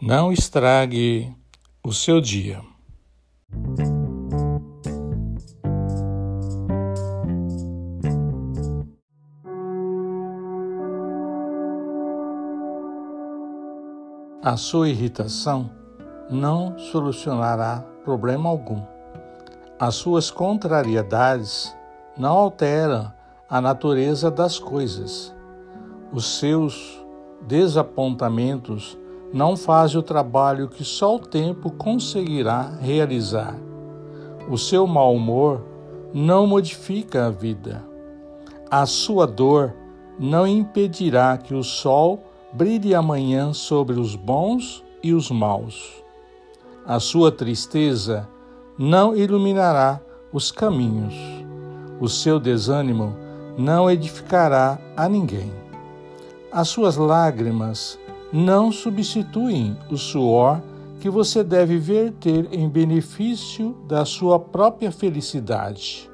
Não estrague o seu dia. A sua irritação não solucionará problema algum. As suas contrariedades não alteram a natureza das coisas. Os seus desapontamentos não fazem o trabalho que só o tempo conseguirá realizar. O seu mau humor não modifica a vida. A sua dor não impedirá que o sol brilhe amanhã sobre os bons e os maus. A sua tristeza não iluminará os caminhos. O seu desânimo não edificará a ninguém. As suas lágrimas não substituem o suor que você deve verter em benefício da sua própria felicidade.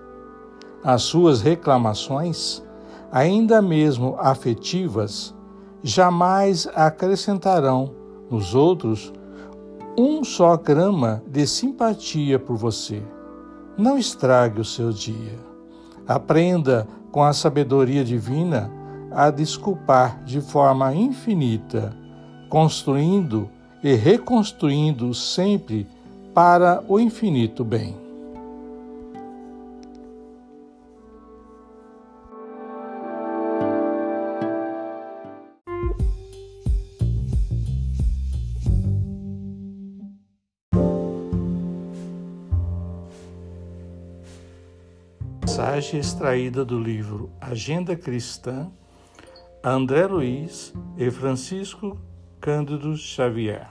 As suas reclamações, ainda mesmo afetivas, jamais acrescentarão nos outros um só grama de simpatia por você. Não estrague o seu dia. Aprenda com a sabedoria divina a desculpar de forma infinita, construindo e reconstruindo sempre para o infinito bem. Mensagem extraída do livro Agenda Cristã, André Luiz e Francisco Cândido Xavier.